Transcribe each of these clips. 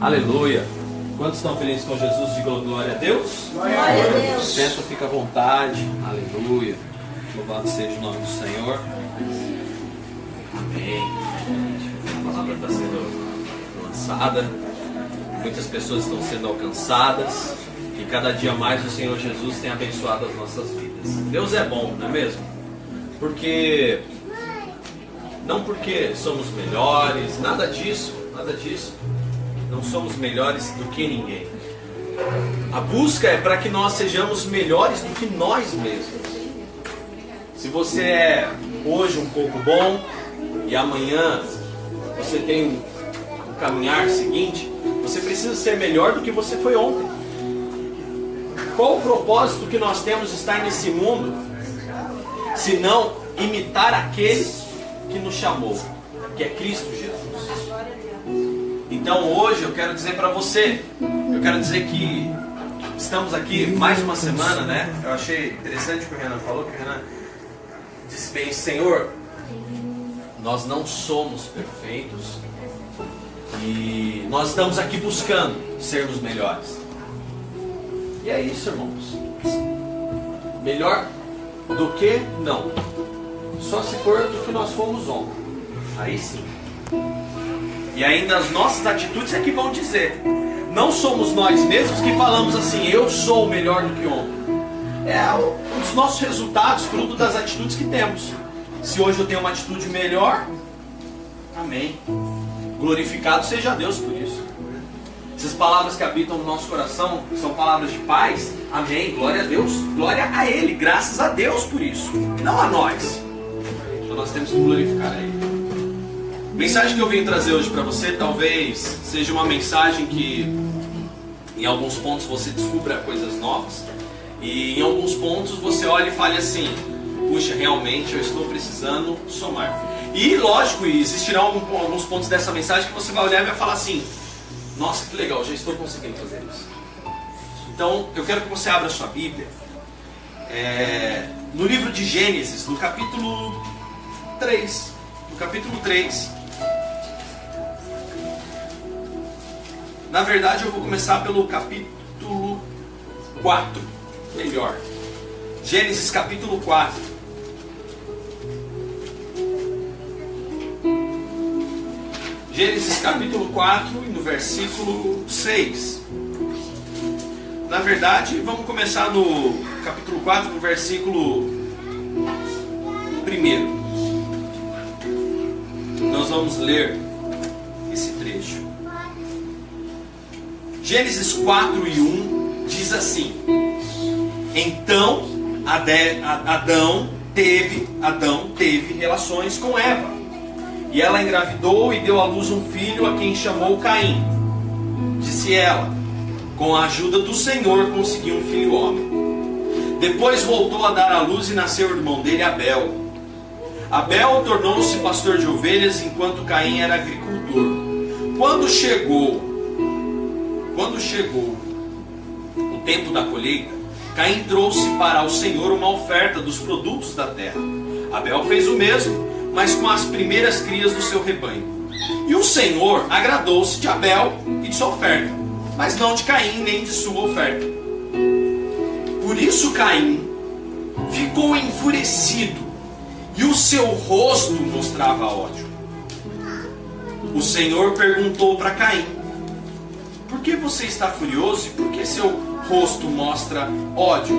Aleluia. Quantos estão felizes com Jesus? Digam glória a Deus. Glória a Deus. Senta, fica à vontade. Aleluia. Louvado seja o nome do Senhor. Amém. A palavra está sendo lançada. Muitas pessoas estão sendo alcançadas. E cada dia mais o Senhor Jesus tem abençoado as nossas vidas. Deus é bom, não é mesmo? Porque não porque somos melhores, nada disso, nada disso. Não somos melhores do que ninguém. A busca é para que nós sejamos melhores do que nós mesmos. Se você é hoje um pouco bom e amanhã você tem um, caminhar seguinte, você precisa ser melhor do que você foi ontem. Qual o propósito que nós temos de estar nesse mundo, se não imitar aquele que nos chamou, que é Cristo Jesus? Então hoje eu quero dizer para você, eu quero dizer que estamos aqui mais uma semana, né? Eu achei interessante o que o Renan falou, que o Renan disse bem, Senhor, nós não somos perfeitos e nós estamos aqui buscando sermos melhores. E é isso, irmãos. Melhor do que não. Só se for do que nós fomos ontem. Aí sim. E ainda as nossas atitudes é que vão dizer. Não somos nós mesmos que falamos assim, eu sou melhor do que ontem. É um dos nossos resultados, fruto das atitudes que temos. Se hoje eu tenho uma atitude melhor, amém. Glorificado seja Deus por isso. Essas palavras que habitam no nosso coração são palavras de paz, amém. Glória a Deus, glória a Ele, graças a Deus por isso, não a nós. Então nós temos que glorificar a Ele. A mensagem que eu vim trazer hoje para você talvez seja uma mensagem que em alguns pontos você descubra coisas novas e em alguns pontos você olha e fale assim: puxa, realmente eu estou precisando somar. E lógico, existirão alguns pontos dessa mensagem que você vai olhar e vai falar assim: nossa, que legal, já estou conseguindo fazer isso. Então eu quero que você abra sua Bíblia é, no livro de Gênesis, no capítulo 3. No capítulo 3. Na verdade, eu vou começar pelo capítulo 4. Melhor. Gênesis capítulo 4. Gênesis capítulo 4 e no versículo 6. Na verdade, vamos começar no capítulo 4, no versículo 1. Nós vamos ler Gênesis 4 e 1 diz assim: Então Adão teve, Adão teve relações com Eva. E ela engravidou e deu à luz um filho a quem chamou Caim. Disse ela: Com a ajuda do Senhor consegui um filho homem. Depois voltou a dar à luz e nasceu o irmão dele, Abel. Abel tornou-se pastor de ovelhas enquanto Caim era agricultor. Quando chegou, quando chegou o tempo da colheita, Caim trouxe para o Senhor uma oferta dos produtos da terra. Abel fez o mesmo mas com as primeiras crias do seu rebanho. E o Senhor agradou-se de Abel e de sua oferta, mas não de Caim nem de sua oferta. Por isso Caim ficou enfurecido e o seu rosto mostrava ódio. O Senhor perguntou para Caim: Por que você está furioso e por que seu rosto mostra ódio?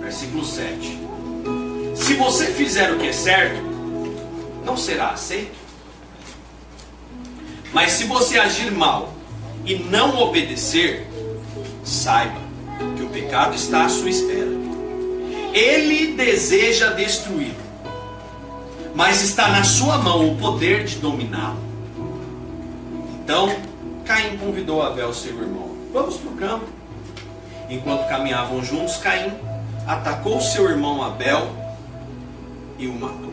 Versículo 7. Se você fizer o que é certo, não será aceito. Mas se você agir mal e não obedecer, saiba que o pecado está à sua espera. Ele deseja destruí-lo, mas está na sua mão o poder de dominá-lo. Então, Caim convidou Abel, seu irmão. Vamos para o campo. Enquanto caminhavam juntos, Caim atacou seu irmão Abel e o matou.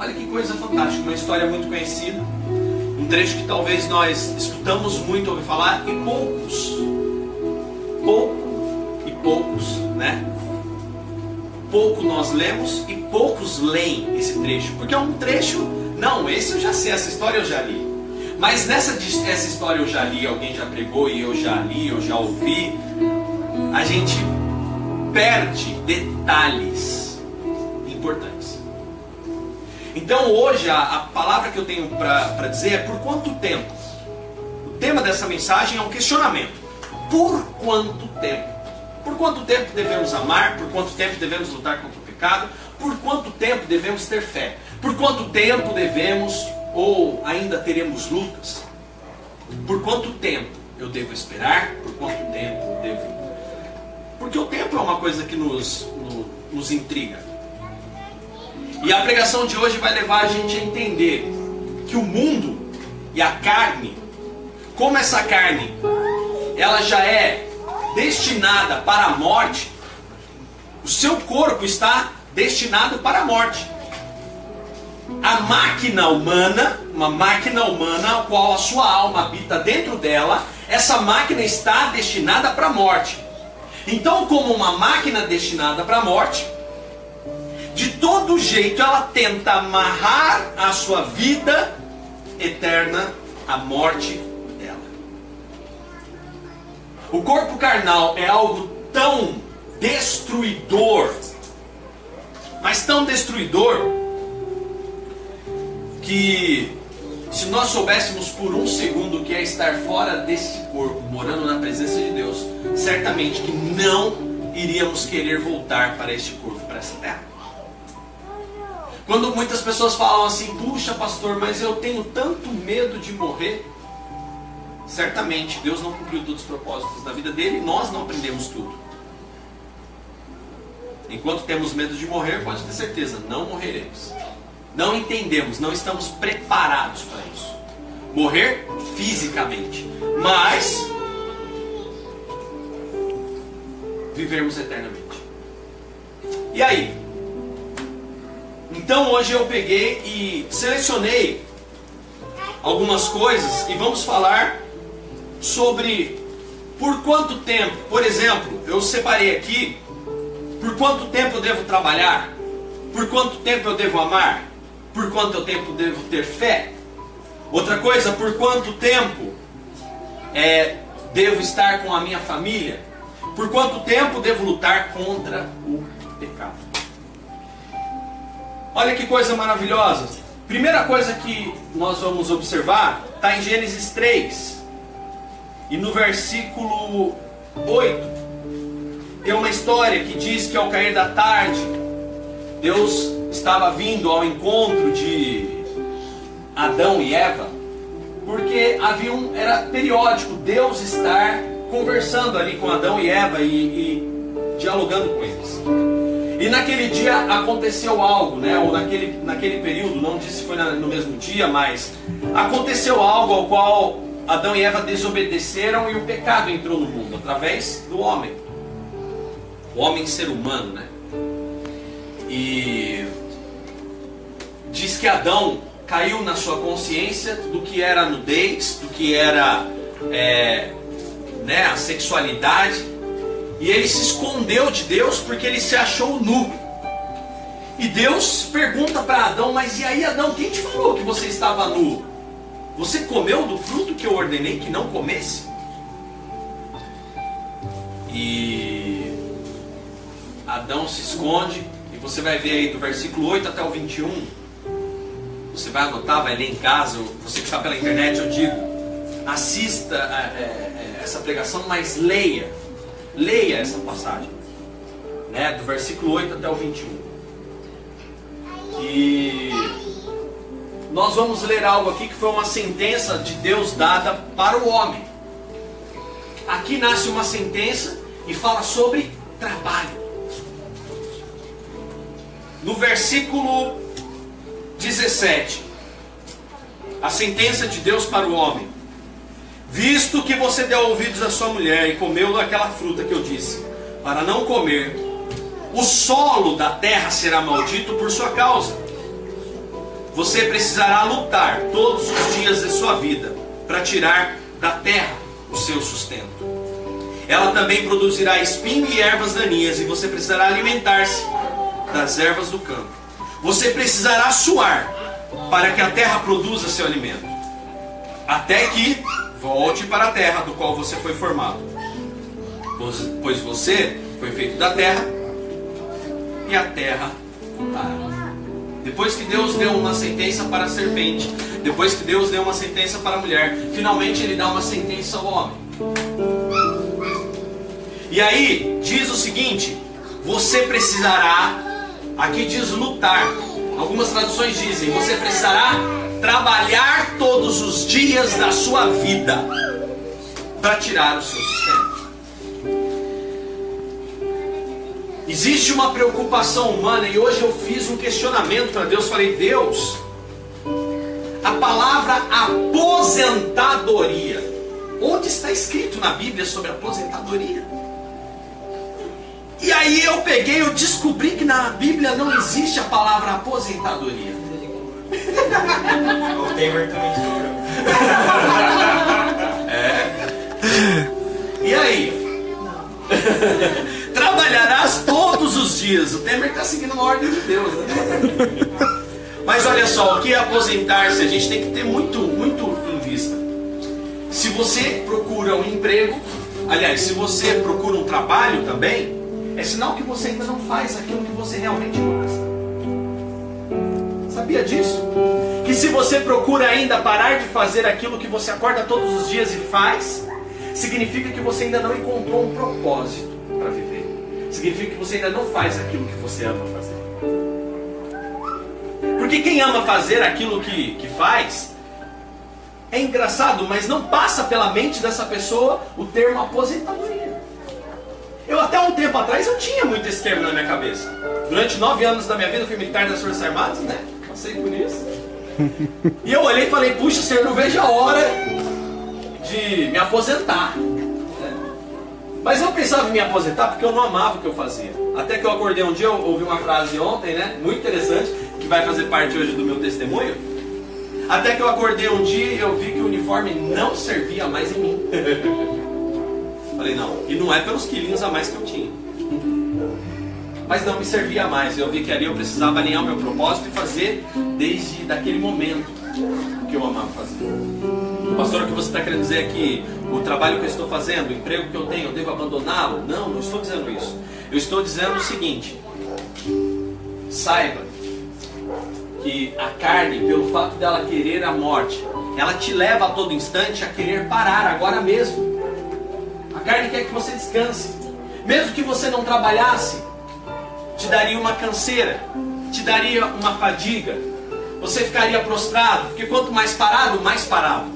Olha que coisa fantástica, uma história muito conhecida. Um trecho que talvez nós escutamos muito ouvir falar e poucos, pouco e poucos, né? Pouco nós lemos e poucos leem esse trecho, porque é um trecho Não, esse eu já sei, essa história eu já li. Mas nessa essa história eu já li, alguém já pregou e eu já li, eu já ouvi. A gente perde detalhes importantes. Então hoje a, a palavra que eu tenho para dizer é por quanto tempo? O tema dessa mensagem é um questionamento. Por quanto tempo? Por quanto tempo devemos amar? Por quanto tempo devemos lutar contra o pecado? Por quanto tempo devemos ter fé? Por quanto tempo devemos ou ainda teremos lutas? Por quanto tempo eu devo esperar? Por quanto tempo eu devo. Porque o tempo é uma coisa que nos, nos, intriga. E a pregação de hoje vai levar a gente a entender que o mundo e a carne, como essa carne, ela já é destinada para a morte, o seu corpo está destinado para a morte. A máquina humana, uma máquina humana, a qual a sua alma habita dentro dela, essa máquina está destinada para a morte. Então, como uma máquina destinada para a morte, de todo jeito ela tenta amarrar a sua vida eterna à morte dela. O corpo carnal é algo tão destruidor, mas tão destruidor, que se nós soubéssemos por um segundo o que é estar fora desse corpo, morando na presença de Deus, certamente que não iríamos querer voltar para este corpo, para essa terra. Quando muitas pessoas falam assim, puxa pastor, mas eu tenho tanto medo de morrer, certamente Deus não cumpriu todos os propósitos da vida dele e nós não aprendemos tudo. Enquanto temos medo de morrer, pode ter certeza, não morreremos. Não entendemos, não estamos preparados para isso. Morrer fisicamente, mas vivermos eternamente. E aí? Então hoje eu peguei e selecionei algumas coisas e vamos falar sobre por quanto tempo, por exemplo, eu separei aqui por quanto tempo eu devo trabalhar, por quanto tempo eu devo amar, por quanto tempo devo ter fé? Outra coisa, por quanto tempo é, devo estar com a minha família? Por quanto tempo devo lutar contra o pecado? Olha que coisa maravilhosa. Primeira coisa que nós vamos observar está em Gênesis 3. E no versículo 8, tem uma história que diz que ao cair da tarde, Deus estava vindo ao encontro de Adão e Eva, porque havia um, era periódico Deus estar conversando ali com Adão e Eva e, e dialogando com eles. E naquele dia aconteceu algo, né? Ou naquele, naquele período, não disse se foi no mesmo dia, mas aconteceu algo ao qual Adão e Eva desobedeceram e o pecado entrou no mundo através do homem. O homem ser humano, né? E diz que Adão caiu na sua consciência do que era a nudez, do que era é, né, a sexualidade, e ele se escondeu de Deus porque ele se achou nu. E Deus pergunta para Adão: Mas e aí, Adão, quem te falou que você estava nu? Você comeu do fruto que eu ordenei que não comesse? E Adão se esconde, você vai ver aí do versículo 8 até o 21 você vai anotar, vai ler em casa, você que está pela internet, eu digo, assista a, é, é, essa pregação, mas leia, leia essa passagem, né, do versículo 8 até o 21. E nós vamos ler algo aqui que foi uma sentença de Deus dada para o homem. Aqui nasce uma sentença e fala sobre trabalho. No versículo 17. A sentença de Deus para o homem. Visto que você deu ouvidos à sua mulher e comeu daquela fruta que eu disse, para não comer, o solo da terra será maldito por sua causa. Você precisará lutar todos os dias de sua vida para tirar da terra o seu sustento. Ela também produzirá espinho e ervas daninhas, e você precisará alimentar-se das ervas do campo. Você precisará suar para que a terra produza seu alimento, até que volte para a terra do qual você foi formado. Pois você foi feito da terra e a terra voltará. Depois que Deus deu uma sentença para a serpente, depois que Deus deu uma sentença para a mulher, finalmente Ele dá uma sentença ao homem. E aí, diz o seguinte: você precisará, aqui diz lutar, algumas traduções dizem, você precisará trabalhar todos os dias da sua vida para tirar o seu sustento. Existe uma preocupação humana e hoje eu fiz um questionamento para Deus. Falei, Deus, a palavra aposentadoria, onde está escrito na Bíblia sobre aposentadoria? E aí eu peguei, eu descobri que na Bíblia não existe a palavra aposentadoria. o Temer também é. E aí? Trabalharás todos os dias. O Temer está seguindo uma ordem de Deus. Né? Mas olha só, o que é aposentar-se? A gente tem que ter muito, muito em vista. Se você procura um emprego, aliás, se você procura um trabalho também, é sinal que você ainda não faz aquilo que você realmente gosta. Sabia disso? Que se você procura ainda parar de fazer aquilo que você acorda todos os dias e faz, significa que você ainda não encontrou um propósito para viver. Significa que você ainda não faz aquilo que você ama fazer. Porque quem ama fazer aquilo que, que faz, é engraçado, mas não passa pela mente dessa pessoa o termo aposentadoria. Eu até um tempo atrás eu tinha muito esse termo na minha cabeça. Durante nove anos da minha vida eu fui militar das Forças Armadas, né? Passei por isso. E eu olhei e falei, puxa, senhor, não vejo a hora de me aposentar. Mas eu pensava em me aposentar porque eu não amava o que eu fazia. Até que eu acordei um dia, eu ouvi uma frase ontem, né? Muito interessante, que vai fazer parte hoje do meu testemunho. Até que eu acordei um dia e eu vi que o uniforme não servia mais em mim. Falei, não, e não é pelos quilinhos a mais que eu tinha. Mas não me servia mais. Eu vi que ali eu precisava alinhar o meu propósito e fazer desde daquele momento o que eu amava fazer. Pastor, o que você está querendo dizer é que o trabalho que eu estou fazendo, o emprego que eu tenho, eu devo abandoná-lo? Não, não estou dizendo isso. Eu estou dizendo o seguinte: saiba que a carne, pelo fato dela querer a morte, ela te leva a todo instante a querer parar agora mesmo carne quer que você descanse. Mesmo que você não trabalhasse, te daria uma canseira, te daria uma fadiga. Você ficaria prostrado, porque quanto mais parado, mais parado.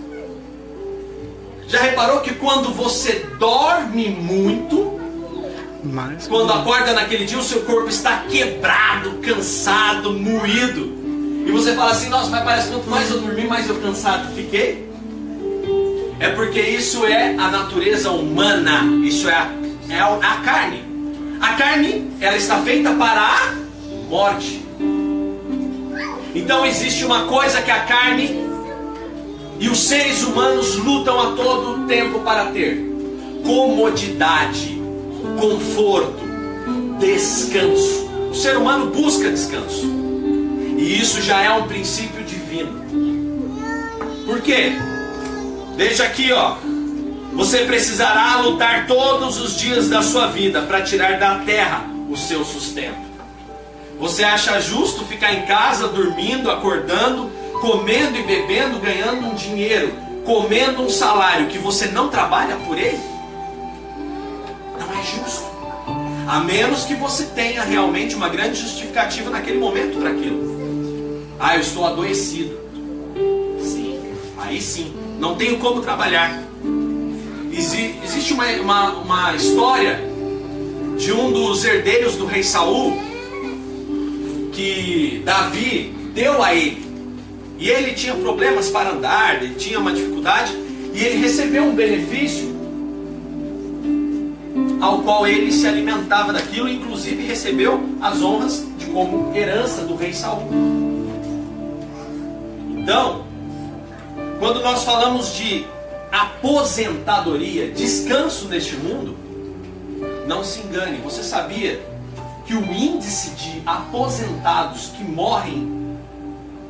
Já reparou que quando você dorme muito, quando acorda naquele dia, o seu corpo está quebrado, cansado, moído. E você fala assim: Nossa, mas parece que quanto mais eu dormi, mais eu cansado fiquei. É porque isso é a natureza humana, isso é a, é a carne. A carne, ela está feita para a morte. Então existe uma coisa que a carne e os seres humanos lutam a todo tempo para ter: comodidade, conforto, descanso. O ser humano busca descanso. E isso já é um princípio divino. Por quê? Veja aqui, ó. Você precisará lutar todos os dias da sua vida para tirar da terra o seu sustento. Você acha justo ficar em casa dormindo, acordando, comendo e bebendo, ganhando um dinheiro, comendo um salário que você não trabalha por ele? Não é justo. A menos que você tenha realmente uma grande justificativa naquele momento para aquilo. Ah, eu estou adoecido. Sim, aí sim não tenho como trabalhar. existe uma, uma, uma história de um dos herdeiros do rei Saul que Davi deu a ele. E ele tinha problemas para andar, ele tinha uma dificuldade, e ele recebeu um benefício ao qual ele se alimentava daquilo, inclusive recebeu as honras de como herança do rei Saul. Então, quando nós falamos de aposentadoria, descanso neste mundo, não se engane, você sabia que o índice de aposentados que morrem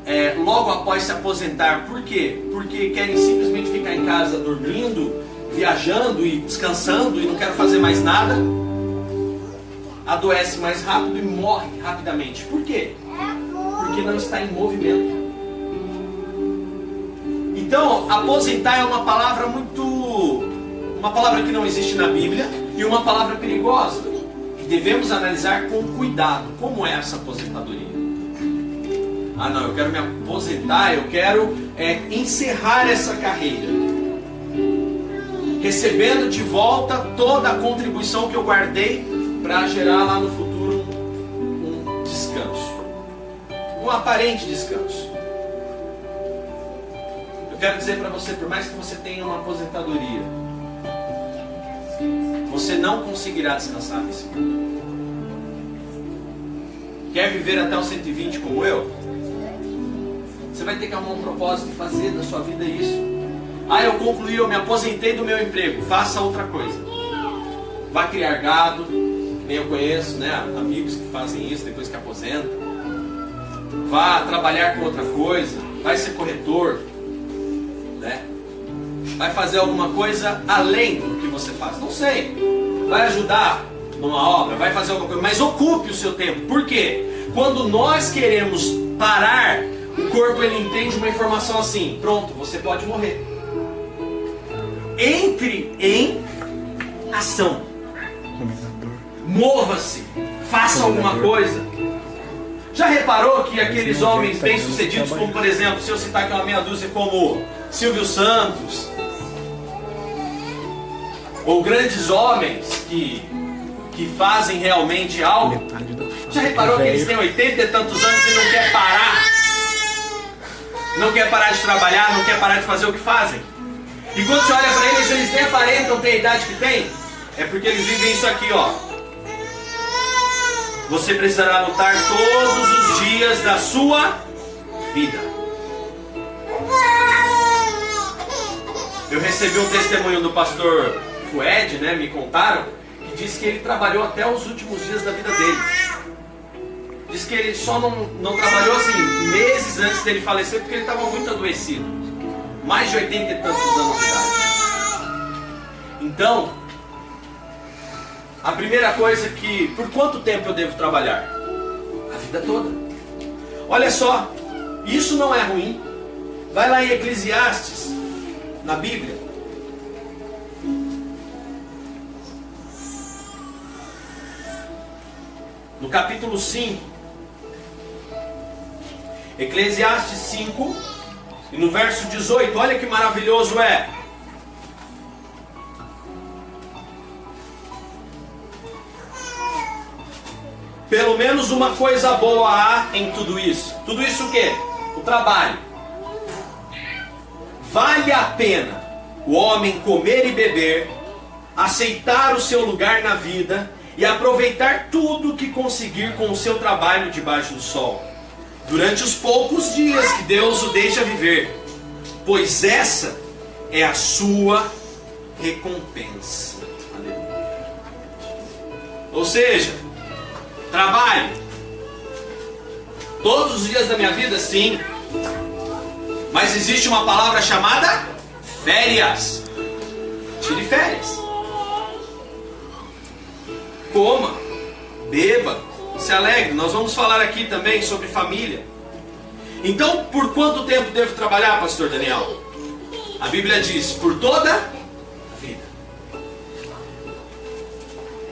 é, logo após se aposentar. Por quê? Porque querem simplesmente ficar em casa dormindo, viajando e descansando e não querem fazer mais nada. Adoece mais rápido e morre rapidamente. Por quê? Porque não está em movimento. Então, aposentar é uma palavra muito. Uma palavra que não existe na Bíblia e uma palavra perigosa. Que devemos analisar com cuidado. Como é essa aposentadoria? Ah, não, eu quero me aposentar, eu quero é, encerrar essa carreira. Recebendo de volta toda a contribuição que eu guardei para gerar lá no futuro um, um descanso. Um aparente descanso. Quero dizer para você, por mais que você tenha uma aposentadoria, você não conseguirá descansar nesse mundo. Quer viver até os 120 como eu? Você vai ter que arrumar um propósito e fazer da sua vida isso. Ah, eu concluí, eu me aposentei do meu emprego. Faça outra coisa. Vá criar gado. Nem eu conheço, né? Amigos que fazem isso depois que aposentam. Vá trabalhar com outra coisa. Vai ser corretor. Vai fazer alguma coisa além do que você faz. Não sei. Vai ajudar numa obra, vai fazer alguma coisa, mas ocupe o seu tempo. Por quê? Quando nós queremos parar o corpo ele entende uma informação assim: pronto, você pode morrer. Entre em ação. Mova-se. Faça alguma coisa. Já reparou que aqueles homens bem-sucedidos, como por exemplo, se eu citar aqui uma meia dúzia como Silvio Santos, ou grandes homens que, que fazem realmente algo, já reparou que eles têm 80 e tantos anos e não quer parar? não quer parar de trabalhar, não quer parar de fazer o que fazem. E quando você olha para eles, eles nem aparentam ter a idade que têm, é porque eles vivem isso aqui, ó. Você precisará lutar todos os dias da sua vida. Eu recebi um testemunho do pastor Fued, né? Me contaram, que disse que ele trabalhou até os últimos dias da vida dele. Diz que ele só não, não trabalhou assim meses antes dele falecer porque ele estava muito adoecido. Mais de 80 e tantos anos de idade. Então, a primeira coisa que. Por quanto tempo eu devo trabalhar? A vida toda. Olha só, isso não é ruim. Vai lá em Eclesiastes, na Bíblia. No capítulo 5. Eclesiastes 5, e no verso 18, olha que maravilhoso é. Pelo menos uma coisa boa há em tudo isso. Tudo isso o que? O trabalho. Vale a pena o homem comer e beber, aceitar o seu lugar na vida e aproveitar tudo que conseguir com o seu trabalho debaixo do sol durante os poucos dias que Deus o deixa viver, pois essa é a sua recompensa. Aleluia. Ou seja, trabalho. Todos os dias da minha vida, sim. Mas existe uma palavra chamada férias. Tire férias. Coma, beba, se alegre. Nós vamos falar aqui também sobre família. Então, por quanto tempo devo trabalhar, pastor Daniel? A Bíblia diz: por toda a vida.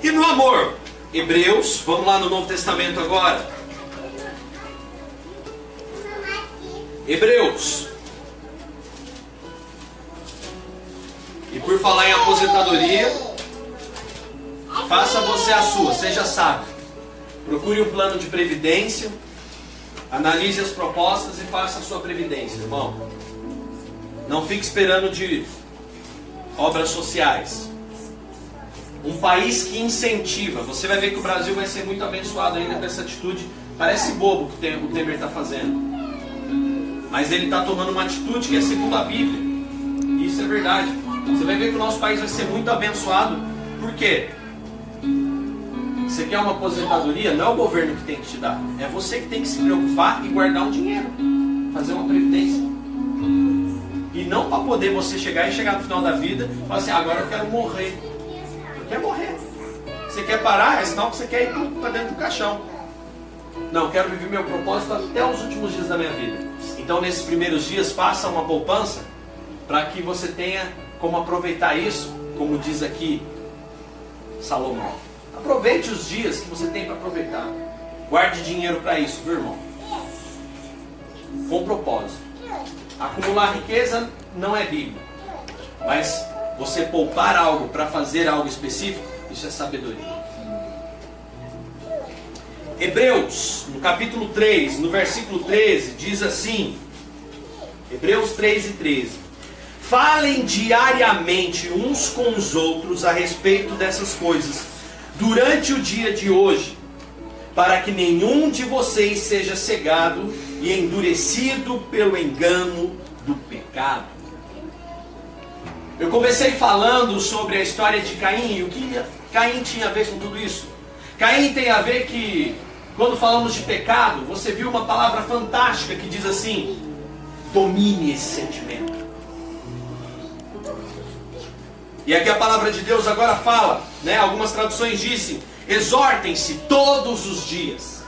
E no amor? Hebreus, vamos lá no Novo Testamento agora. Hebreus. E por falar em aposentadoria, faça você a sua, seja sábio. Procure um plano de previdência, analise as propostas e faça a sua previdência, irmão. Não fique esperando de obras sociais. Um país que incentiva. Você vai ver que o Brasil vai ser muito abençoado ainda com essa atitude. Parece bobo que o Temer está fazendo. Mas ele está tomando uma atitude que é segundo a Bíblia. Isso é verdade. Você vai ver que o nosso país vai ser muito abençoado. Por quê? Você quer uma aposentadoria? Não é o governo que tem que te dar. É você que tem que se preocupar e guardar um dinheiro. fazer uma previdência. E não para poder você chegar e chegar no final da vida e falar assim, agora eu quero morrer. Você quer morrer. Você quer parar, é sinal que você quer ir para dentro do caixão. Não, eu quero viver meu propósito até os últimos dias da minha vida. Então, nesses primeiros dias, faça uma poupança para que você tenha como aproveitar isso, como diz aqui Salomão. Aproveite os dias que você tem para aproveitar. Guarde dinheiro para isso, viu, irmão? Com propósito. Acumular riqueza não é bíblico. Mas você poupar algo para fazer algo específico, isso é sabedoria. Hebreus, no capítulo 3, no versículo 13, diz assim: Hebreus 3 e 13. Falem diariamente uns com os outros a respeito dessas coisas, durante o dia de hoje, para que nenhum de vocês seja cegado e endurecido pelo engano do pecado. Eu comecei falando sobre a história de Caim e o que Caim tinha a ver com tudo isso. Caim tem a ver que quando falamos de pecado, você viu uma palavra fantástica que diz assim: domine esse sentimento. E aqui a palavra de Deus agora fala, né? Algumas traduções dizem: exortem-se todos os dias.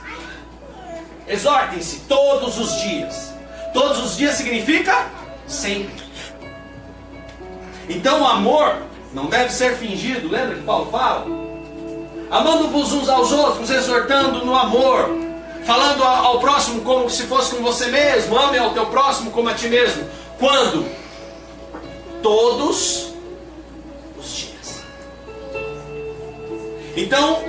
Exortem-se todos os dias. Todos os dias significa sempre. Então o amor não deve ser fingido, lembra que Paulo fala? amando-vos uns aos outros, exortando no amor, falando ao próximo como se fosse com você mesmo, ame ao teu próximo como a ti mesmo. Quando? Todos Então,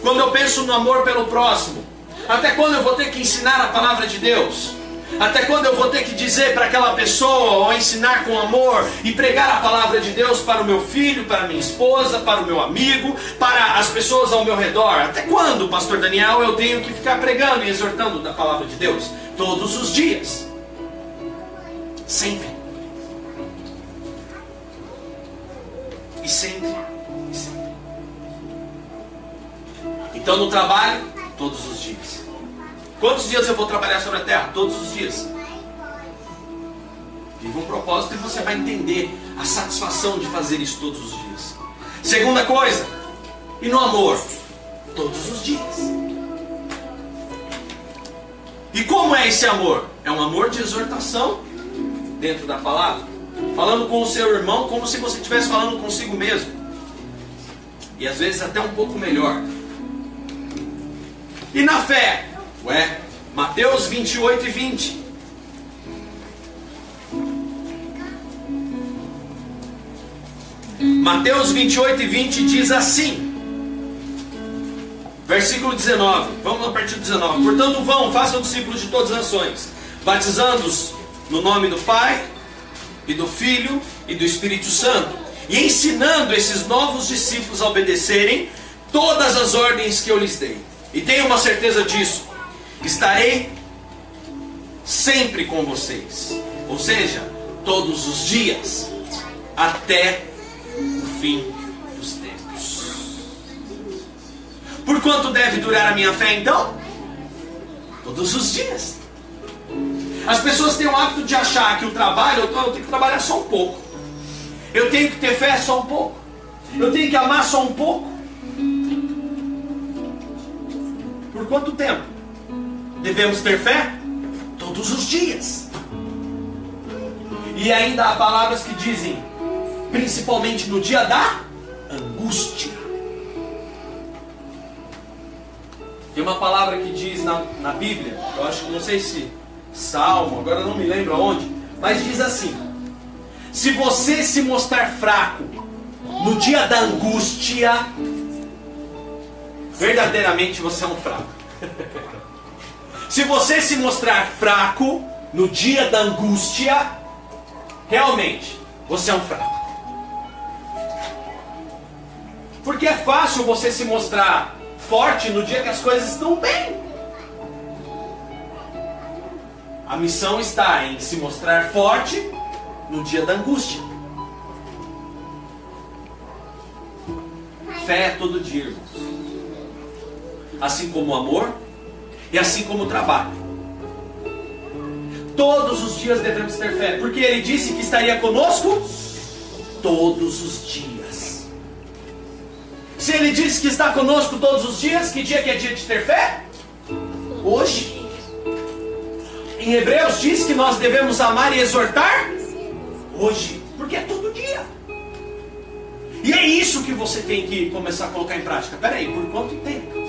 quando eu penso no amor pelo próximo, até quando eu vou ter que ensinar a palavra de Deus? Até quando eu vou ter que dizer para aquela pessoa, ou ensinar com amor e pregar a palavra de Deus para o meu filho, para a minha esposa, para o meu amigo, para as pessoas ao meu redor? Até quando, Pastor Daniel, eu tenho que ficar pregando e exortando da palavra de Deus? Todos os dias. Sempre. E sempre. Então no trabalho, todos os dias. Quantos dias eu vou trabalhar sobre a terra? Todos os dias. Viva um propósito e você vai entender a satisfação de fazer isso todos os dias. Segunda coisa, e no amor? Todos os dias. E como é esse amor? É um amor de exortação dentro da palavra. Falando com o seu irmão como se você estivesse falando consigo mesmo. E às vezes até um pouco melhor. E na fé? Ué, Mateus 28 e 20. Mateus 28 e 20 diz assim. Versículo 19. Vamos a partir do 19. Portanto, vão, façam discípulos de todas as nações, batizando-os no nome do Pai, e do Filho e do Espírito Santo, e ensinando esses novos discípulos a obedecerem todas as ordens que eu lhes dei. E tenham uma certeza disso estarei sempre com vocês. Ou seja, todos os dias, até o fim dos tempos. Por quanto deve durar a minha fé então? Todos os dias. As pessoas têm o hábito de achar que o trabalho, eu tenho que trabalhar só um pouco. Eu tenho que ter fé só um pouco. Eu tenho que amar só um pouco. Por quanto tempo? Devemos ter fé todos os dias. E ainda há palavras que dizem, principalmente no dia da angústia. Tem uma palavra que diz na, na Bíblia, eu acho que não sei se Salmo, agora não me lembro aonde, mas diz assim: Se você se mostrar fraco no dia da angústia, verdadeiramente você é um fraco. Se você se mostrar fraco no dia da angústia, realmente você é um fraco. Porque é fácil você se mostrar forte no dia que as coisas estão bem. A missão está em se mostrar forte no dia da angústia. Fé é todo dia, irmãos. Assim como o amor, e assim como o trabalho. Todos os dias devemos ter fé, porque ele disse que estaria conosco todos os dias. Se ele disse que está conosco todos os dias, que dia que é dia de ter fé? Hoje. Em Hebreus diz que nós devemos amar e exortar hoje, porque é todo dia. E é isso que você tem que começar a colocar em prática. Peraí, por quanto tempo?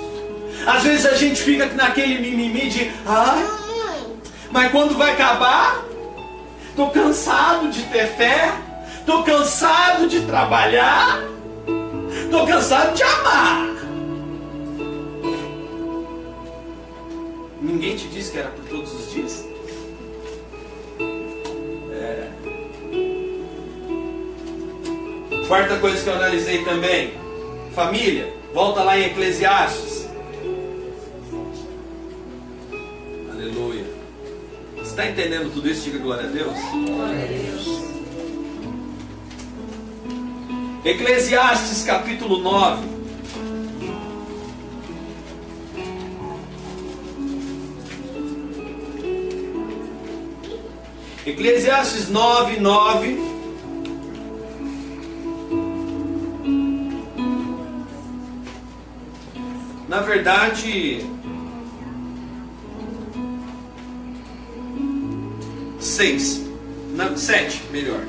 Às vezes a gente fica naquele mimimi de, ah, mas quando vai acabar, estou cansado de ter fé, estou cansado de trabalhar, estou cansado de amar. Ninguém te disse que era por todos os dias? É. Quarta coisa que eu analisei também: família. Volta lá em Eclesiastes. Está entendendo tudo isso? Diga glória a Deus. Eclesiastes capítulo 9. Eclesiastes 9, 9. Na verdade, 6. Não, 7, melhor.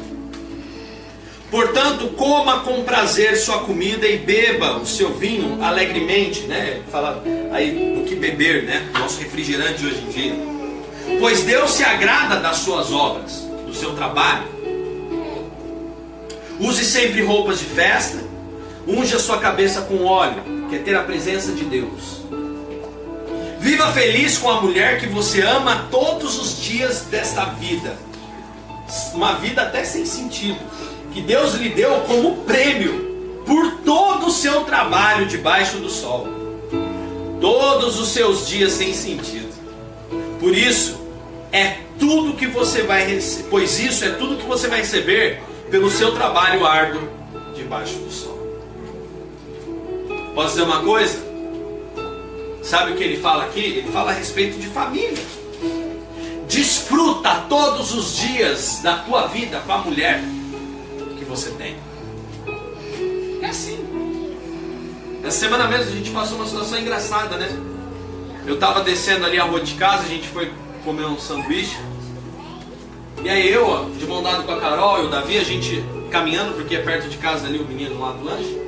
Portanto, coma com prazer sua comida e beba o seu vinho alegremente, né? Fala aí do que beber, né? Nosso refrigerante hoje em dia. Pois Deus se agrada das suas obras, do seu trabalho. Use sempre roupas de festa, unja sua cabeça com óleo, que é ter a presença de Deus. Viva feliz com a mulher que você ama todos os dias desta vida. Uma vida até sem sentido. Que Deus lhe deu como prêmio por todo o seu trabalho debaixo do sol. Todos os seus dias sem sentido. Por isso, é tudo que você vai receber, pois isso é tudo que você vai receber pelo seu trabalho árduo debaixo do sol. Posso dizer uma coisa? Sabe o que ele fala aqui? Ele fala a respeito de família. Desfruta todos os dias da tua vida com a mulher que você tem. É assim. Essa semana mesmo a gente passou uma situação engraçada, né? Eu estava descendo ali a rua de casa, a gente foi comer um sanduíche. E aí eu, de mão dada com a Carol e o Davi, a gente caminhando, porque é perto de casa ali o menino lá do lanche.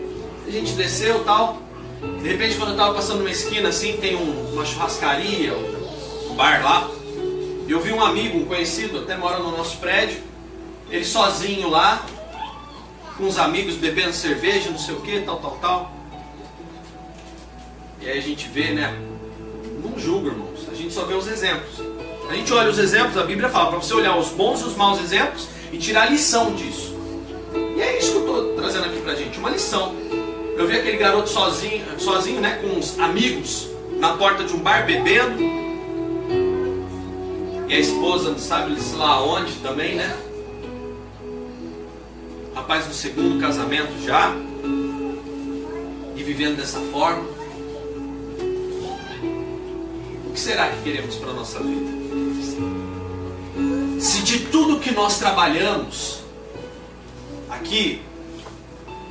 A gente desceu tal. De repente, quando eu estava passando numa esquina assim, tem um, uma churrascaria, um bar lá. Eu vi um amigo, um conhecido, até mora no nosso prédio. Ele sozinho lá, com os amigos bebendo cerveja, não sei o que, tal, tal, tal. E aí a gente vê, né? Não julga, irmãos. A gente só vê os exemplos. A gente olha os exemplos, a Bíblia fala para você olhar os bons e os maus exemplos e tirar lição disso. E é isso que eu estou trazendo aqui pra gente, uma lição. Eu vi aquele garoto sozinho, sozinho, né, com os amigos na porta de um bar bebendo. E a esposa não sabe lá onde também, né? Rapaz no segundo casamento já. E vivendo dessa forma. O que será que queremos para a nossa vida? Se de tudo que nós trabalhamos aqui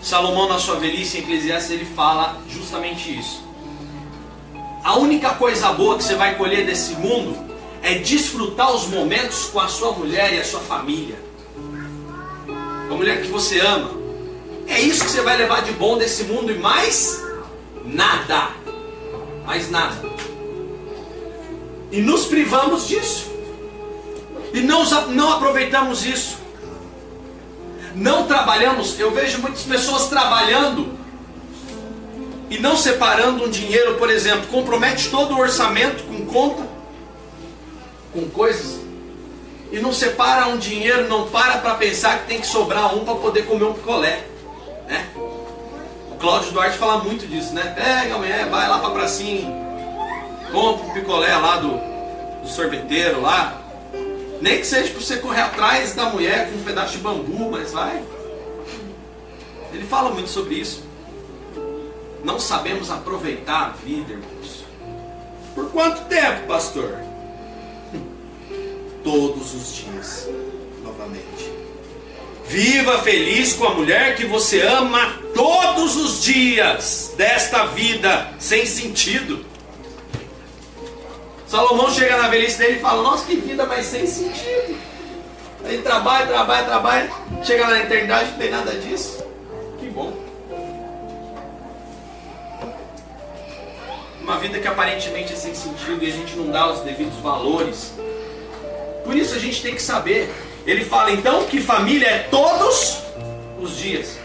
Salomão, na sua velhice em Eclesiastes, ele fala justamente isso. A única coisa boa que você vai colher desse mundo é desfrutar os momentos com a sua mulher e a sua família. Com a mulher que você ama. É isso que você vai levar de bom desse mundo e mais nada. Mais nada. E nos privamos disso. E não, não aproveitamos isso não trabalhamos, eu vejo muitas pessoas trabalhando e não separando um dinheiro, por exemplo, compromete todo o orçamento com conta, com coisas, e não separa um dinheiro, não para para pensar que tem que sobrar um para poder comer um picolé, né? O Cláudio Duarte fala muito disso, né? Pega amanhã, vai lá para pracinha, compra um picolé lá do, do sorveteiro lá, nem que seja para você correr atrás da mulher com um pedaço de bambu, mas vai. Ele fala muito sobre isso. Não sabemos aproveitar a vida, irmãos. Por quanto tempo, pastor? todos os dias. Novamente. Viva feliz com a mulher que você ama todos os dias desta vida sem sentido. Salomão chega na velhice dele e fala: Nossa, que vida mais sem sentido. Ele trabalha, trabalha, trabalha. Chega na eternidade não tem nada disso. Que bom. Uma vida que aparentemente é sem sentido e a gente não dá os devidos valores. Por isso a gente tem que saber. Ele fala então que família é todos os dias.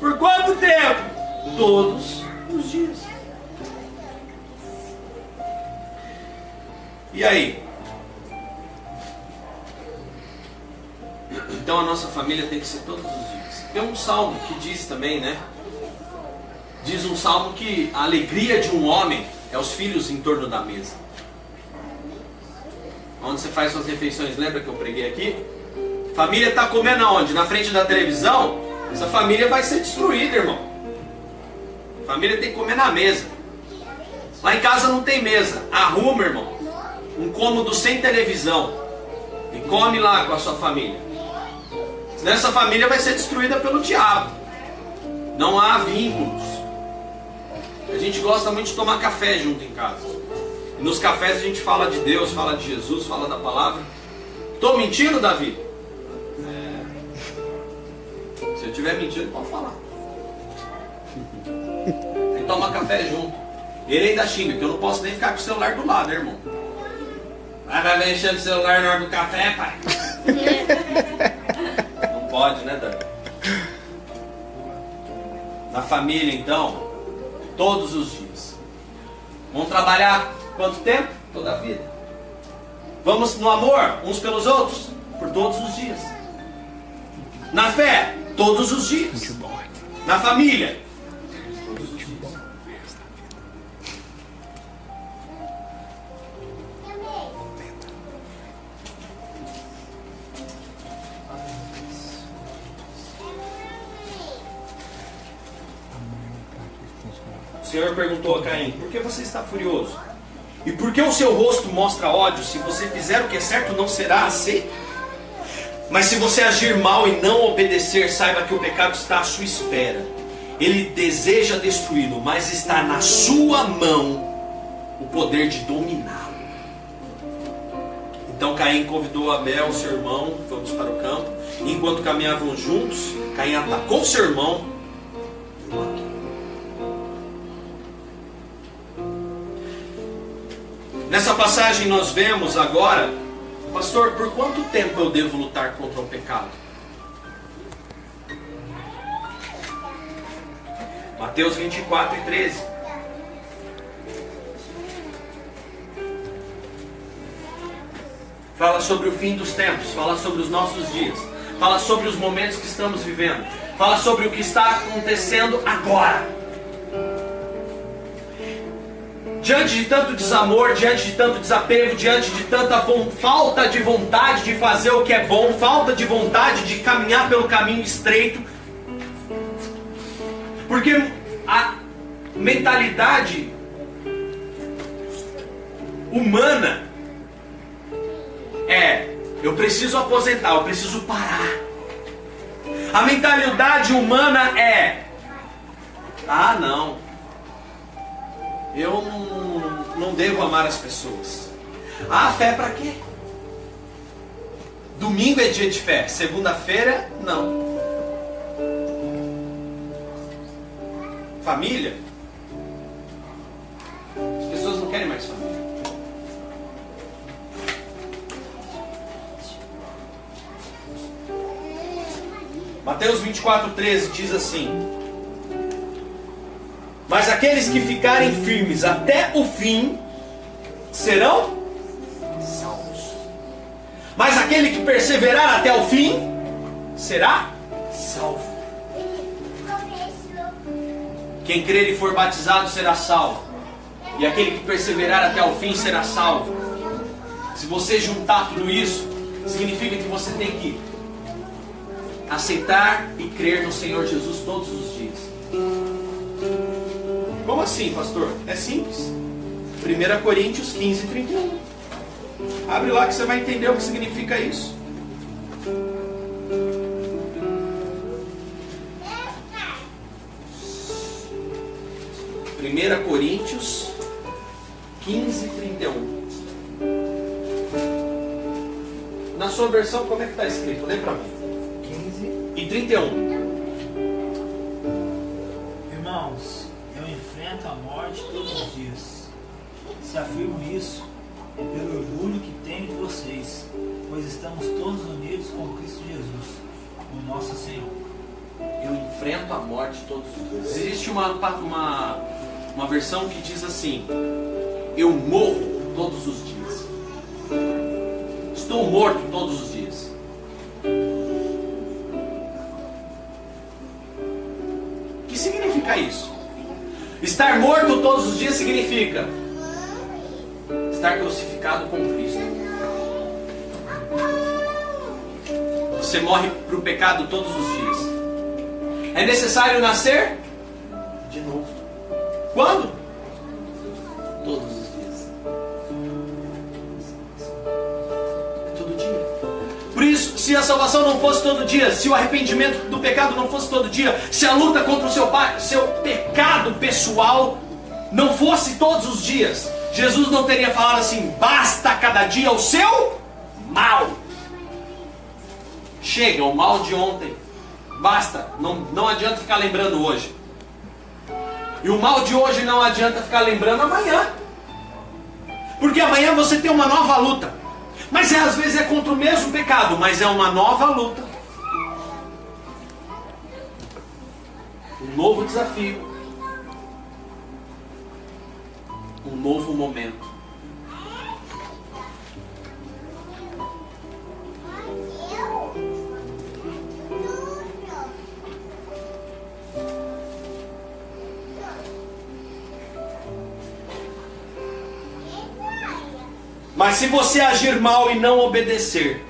Por quanto tempo? Todos os dias. E aí? Então a nossa família tem que ser todos os dias. Tem um salmo que diz também, né? Diz um salmo que a alegria de um homem é os filhos em torno da mesa. Onde você faz suas refeições, lembra que eu preguei aqui? Família está comendo aonde? Na frente da televisão? Essa família vai ser destruída, irmão. Família tem que comer na mesa. Lá em casa não tem mesa. Arruma, irmão. Um cômodo sem televisão. E come lá com a sua família. Senão essa família vai ser destruída pelo diabo. Não há vínculos. A gente gosta muito de tomar café junto em casa. E nos cafés a gente fala de Deus, fala de Jesus, fala da palavra. Estou mentindo, Davi? É. Se eu estiver mentindo, pode falar. E toma café junto. Ele ainda xinga, que eu não posso nem ficar com o celular do lado, né, irmão? Vai, vai mexer no celular na hora do café, pai? não pode, né, Davi? Na família, então, todos os dias. Vamos trabalhar quanto tempo? Toda a vida. Vamos no amor uns pelos outros? Por todos os dias. Na fé? Todos os dias. Na família? Senhor perguntou a Caim: Por que você está furioso? E por que o seu rosto mostra ódio? Se você fizer o que é certo, não será aceito. Mas se você agir mal e não obedecer, saiba que o pecado está à sua espera. Ele deseja destruí-lo, mas está na sua mão o poder de dominá-lo. Então Caim convidou Abel, seu irmão, vamos para o campo. Enquanto caminhavam juntos, Caim atacou seu irmão Nessa passagem nós vemos agora, pastor, por quanto tempo eu devo lutar contra o pecado? Mateus 24 e 13. Fala sobre o fim dos tempos, fala sobre os nossos dias, fala sobre os momentos que estamos vivendo, fala sobre o que está acontecendo agora. Diante de tanto desamor, diante de tanto desapego, diante de tanta falta de vontade de fazer o que é bom, falta de vontade de caminhar pelo caminho estreito, porque a mentalidade humana é: eu preciso aposentar, eu preciso parar. A mentalidade humana é: ah, não eu não, não devo amar as pessoas. Ah, fé para quê? Domingo é dia de fé, segunda-feira, não. Família? As pessoas não querem mais família. Mateus 24, 13 diz assim: mas aqueles que ficarem firmes até o fim serão salvos. Mas aquele que perseverar até o fim será salvo. Quem crer e for batizado será salvo. E aquele que perseverar até o fim será salvo. Se você juntar tudo isso, significa que você tem que aceitar e crer no Senhor Jesus todos os dias. Como assim, pastor? É simples. 1 Coríntios 15, 31. Abre lá que você vai entender o que significa isso. Primeira Coríntios 15, 31. Na sua versão, como é que está escrito? Lê para mim. 15 e 31. Se afirmo isso, é pelo orgulho que tenho de vocês, pois estamos todos unidos com Cristo Jesus, o nosso Senhor. Eu enfrento a morte todos os dias. Existe uma, uma, uma versão que diz assim: Eu morro todos os dias. Estou morto todos os dias. O que significa isso? Estar morto todos os dias significa crucificado com Cristo. Você morre para o pecado todos os dias. É necessário nascer de novo. Quando? Todos os dias. É todo dia. Por isso, se a salvação não fosse todo dia, se o arrependimento do pecado não fosse todo dia, se a luta contra o seu, seu pecado pessoal não fosse todos os dias, Jesus não teria falado assim: basta cada dia o seu mal. Chega, o mal de ontem. Basta, não, não adianta ficar lembrando hoje. E o mal de hoje não adianta ficar lembrando amanhã. Porque amanhã você tem uma nova luta. Mas é, às vezes é contra o mesmo pecado, mas é uma nova luta. Um novo desafio. Novo momento. Mas se você agir mal e não obedecer,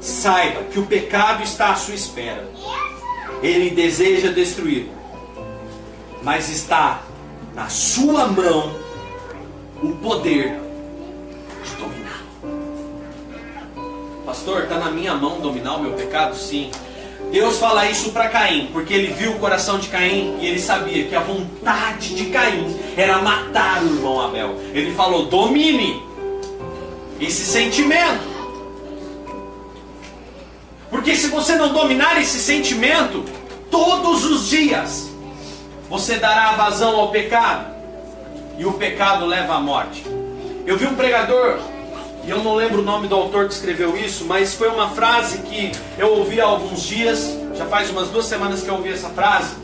saiba que o pecado está à sua espera. Ele deseja destruir mas está na sua mão o poder de dominar. Pastor, está na minha mão dominar o meu pecado? Sim. Deus fala isso para Caim, porque ele viu o coração de Caim e ele sabia que a vontade de Caim era matar o irmão Abel. Ele falou: domine esse sentimento. Porque se você não dominar esse sentimento, todos os dias você dará vazão ao pecado, e o pecado leva à morte. Eu vi um pregador, e eu não lembro o nome do autor que escreveu isso, mas foi uma frase que eu ouvi há alguns dias, já faz umas duas semanas que eu ouvi essa frase.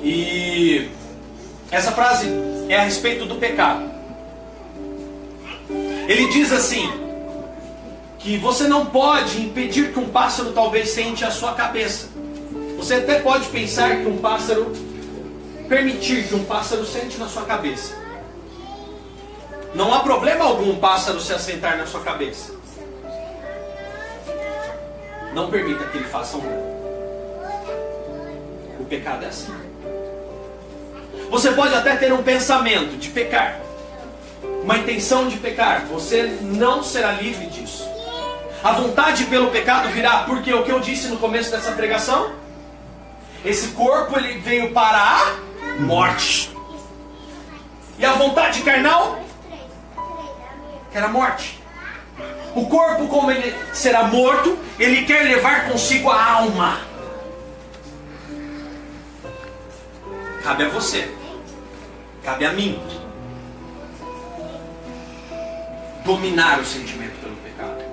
E essa frase é a respeito do pecado. Ele diz assim: que você não pode impedir que um pássaro talvez sente a sua cabeça. Você até pode pensar que um pássaro, permitir que um pássaro sente na sua cabeça. Não há problema algum um pássaro se assentar na sua cabeça. Não permita que ele faça um dano. O pecado é assim. Você pode até ter um pensamento de pecar, uma intenção de pecar, você não será livre disso. A vontade pelo pecado virá, porque o que eu disse no começo dessa pregação, esse corpo ele veio para a morte. E a vontade carnal que era a morte. O corpo, como ele será morto, ele quer levar consigo a alma. Cabe a você. Cabe a mim. Dominar o sentimento pelo pecado.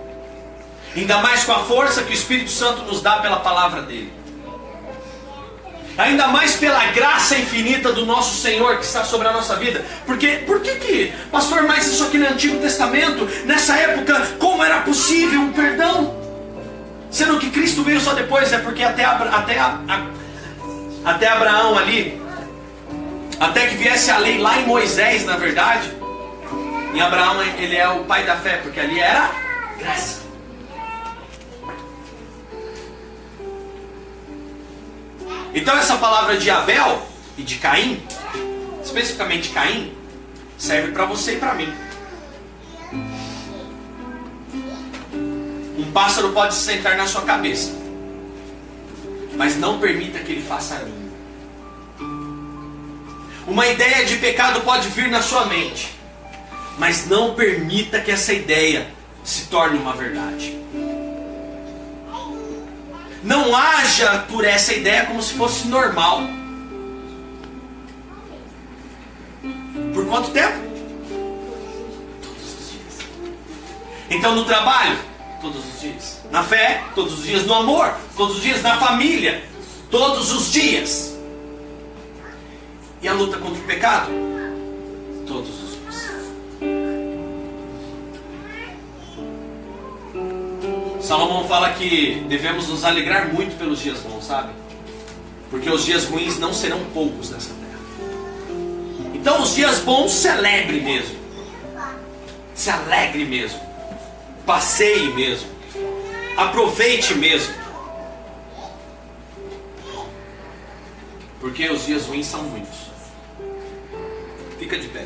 Ainda mais com a força que o Espírito Santo nos dá pela palavra dele ainda mais pela graça infinita do nosso Senhor que está sobre a nossa vida. Porque, por que que, pastor, mais isso aqui no Antigo Testamento, nessa época, como era possível um perdão? Sendo que Cristo veio só depois, é porque até, até, até Abraão ali, até que viesse a lei lá em Moisés, na verdade, em Abraão ele é o pai da fé, porque ali era graça. Então essa palavra de Abel e de Caim, especificamente Caim, serve para você e para mim. Um pássaro pode se sentar na sua cabeça, mas não permita que ele faça ninho. Uma ideia de pecado pode vir na sua mente, mas não permita que essa ideia se torne uma verdade. Não haja por essa ideia como se fosse normal. Por quanto tempo? Todos os dias. Então no trabalho, todos os dias. Na fé, todos os dias. No amor, todos os dias. Na família, todos os dias. E a luta contra o pecado? Todos os Salomão fala que devemos nos alegrar muito pelos dias bons, sabe? Porque os dias ruins não serão poucos nessa terra. Então, os dias bons, celebre mesmo. Se alegre mesmo. Passeie mesmo. Aproveite mesmo. Porque os dias ruins são muitos. Fica de pé.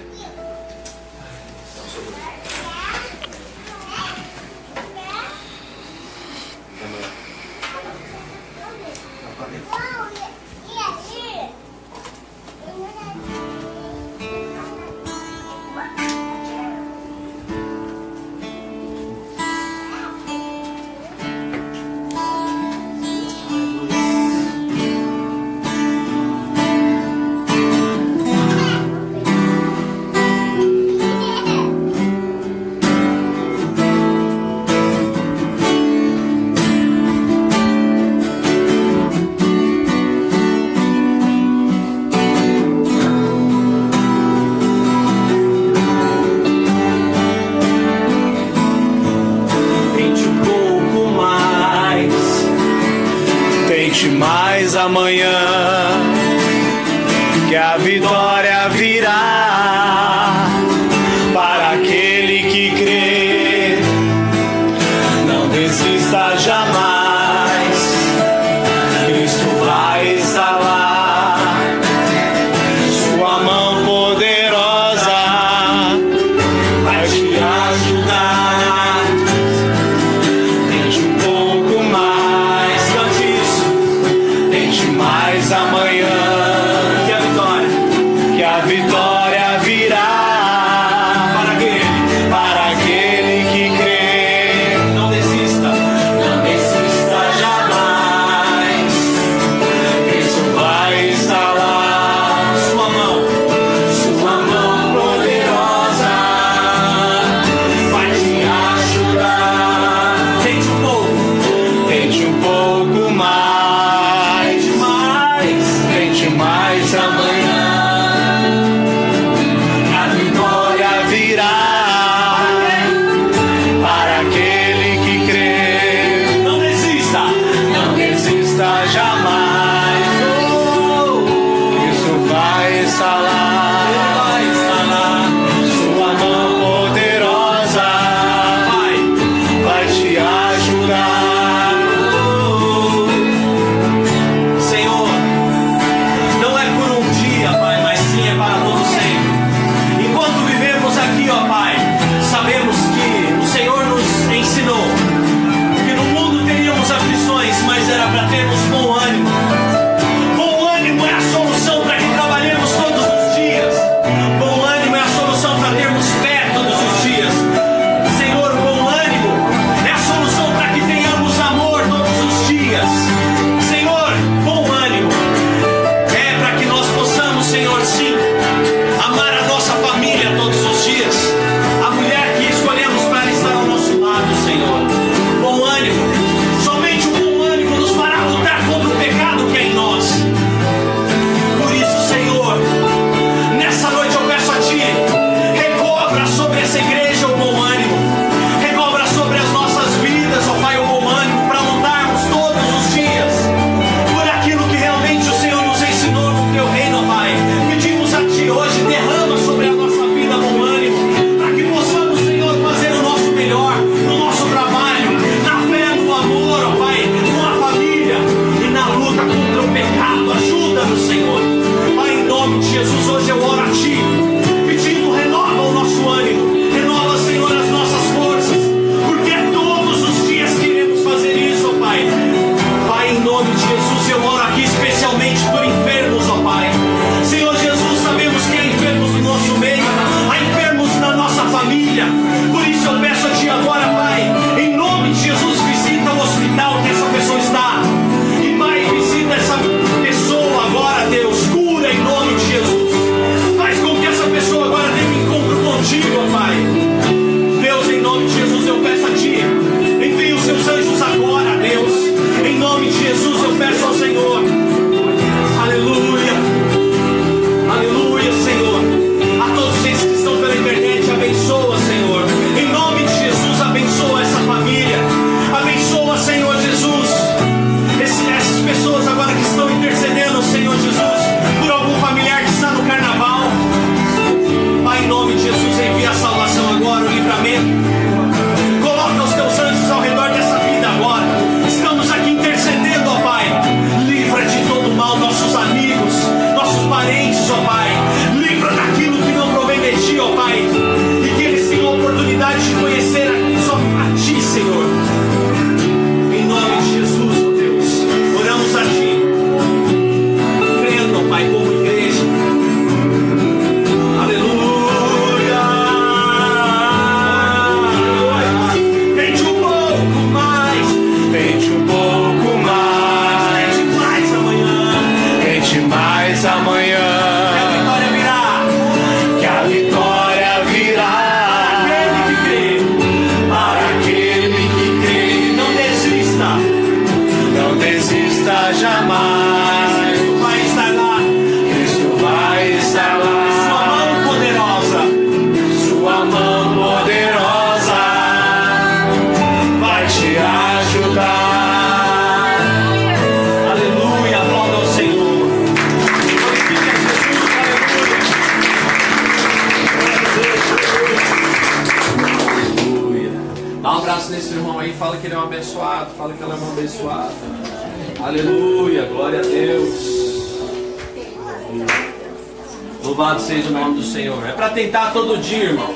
Todo dia, irmão.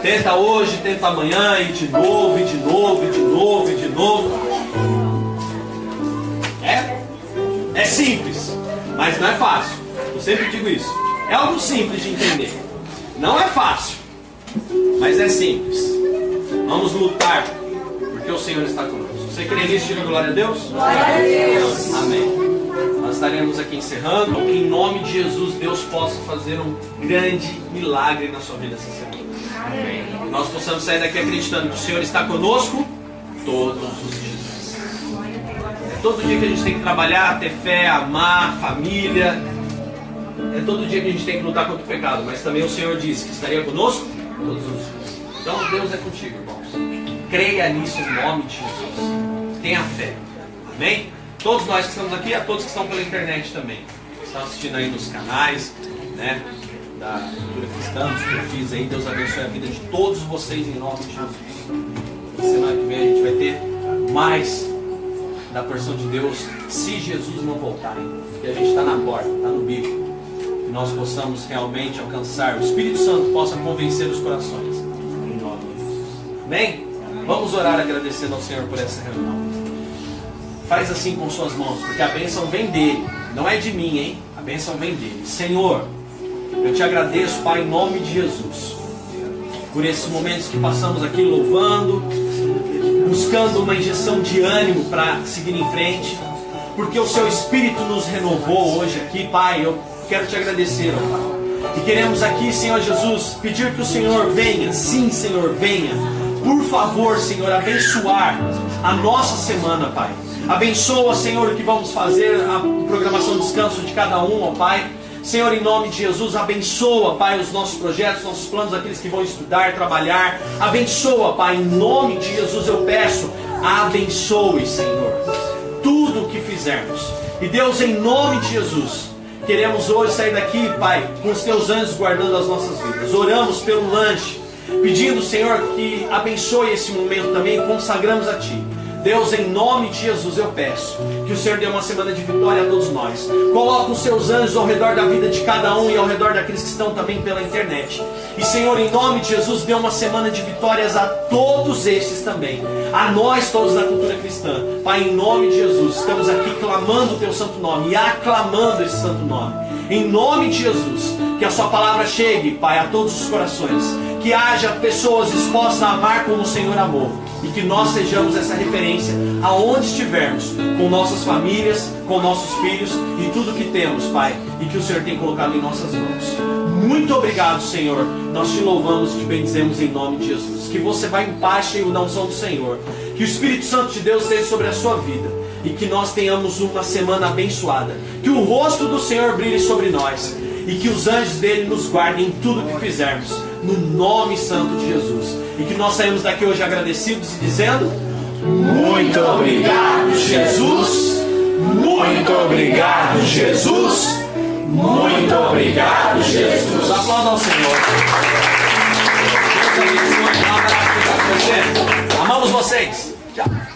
Tenta hoje, tenta amanhã, e de novo, e de novo, e de novo, e de novo. É? É simples, mas não é fácil. Eu sempre digo isso. É algo simples de entender. Não é fácil, mas é simples. Vamos lutar, porque o Senhor está conosco. Você crê nisso? Diga glória a Deus. Glória a Deus. Amém. Nós estaremos aqui encerrando. Que em nome de Jesus Deus possa fazer um grande milagre na sua vida essa semana. Amém. Nós possamos sair daqui acreditando que o Senhor está conosco todos os dias. É todo dia que a gente tem que trabalhar, ter fé, amar, família. É todo dia que a gente tem que lutar contra o pecado. Mas também o Senhor disse que estaria conosco todos os dias. Então Deus é contigo, irmãos. Creia nisso em nome de Jesus. Tenha fé. Amém? Todos nós que estamos aqui, a todos que estão pela internet também. Estão assistindo aí nos canais, né? Da cultura cristã, dos perfis aí. Deus abençoe a vida de todos vocês em nome de Jesus. Semana que vem a gente vai ter mais da porção de Deus, se Jesus não voltar ainda. Porque a gente está na porta, está no bico. Que nós possamos realmente alcançar, o Espírito Santo possa convencer os corações. Em nome de Jesus. Amém? Vamos orar agradecendo ao Senhor por essa reunião. Faz assim com suas mãos, porque a bênção vem dele, não é de mim, hein? A bênção vem dele. Senhor, eu te agradeço, Pai, em nome de Jesus, por esses momentos que passamos aqui louvando, buscando uma injeção de ânimo para seguir em frente, porque o seu Espírito nos renovou hoje aqui, Pai. Eu quero te agradecer, ó Pai. E queremos aqui, Senhor Jesus, pedir que o Senhor venha, sim, Senhor, venha, por favor, Senhor, abençoar a nossa semana, Pai. Abençoa, Senhor, o que vamos fazer, a programação de descanso de cada um, ó Pai. Senhor, em nome de Jesus, abençoa, Pai, os nossos projetos, nossos planos, aqueles que vão estudar, trabalhar. Abençoa, Pai, em nome de Jesus eu peço, abençoe, Senhor, tudo o que fizermos. E Deus, em nome de Jesus, queremos hoje sair daqui, Pai, com os teus anjos guardando as nossas vidas. Oramos pelo lanche, pedindo, Senhor, que abençoe esse momento também, consagramos a Ti. Deus, em nome de Jesus, eu peço que o Senhor dê uma semana de vitória a todos nós. Coloque os seus anjos ao redor da vida de cada um e ao redor daqueles que estão também pela internet. E, Senhor, em nome de Jesus, dê uma semana de vitórias a todos estes também. A nós, todos da cultura cristã. Pai, em nome de Jesus, estamos aqui clamando o teu santo nome e aclamando esse santo nome. Em nome de Jesus, que a sua palavra chegue, Pai, a todos os corações. Que haja pessoas dispostas a amar como o Senhor amou e que nós sejamos essa referência aonde estivermos, com nossas famílias, com nossos filhos e tudo que temos, Pai, e que o Senhor tem colocado em nossas mãos. Muito obrigado, Senhor. Nós te louvamos e te bendizemos em nome de Jesus. Que você vá em paz, cheio da unção do Senhor. Que o Espírito Santo de Deus esteja sobre a sua vida e que nós tenhamos uma semana abençoada. Que o rosto do Senhor brilhe sobre nós e que os anjos dele nos guardem em tudo que fizermos, no nome santo de Jesus. E que nós saímos daqui hoje agradecidos e dizendo: Muito obrigado, Jesus. Muito obrigado, Jesus. Muito obrigado, Jesus. Aplaudam ao Senhor. Amamos vocês. Tchau.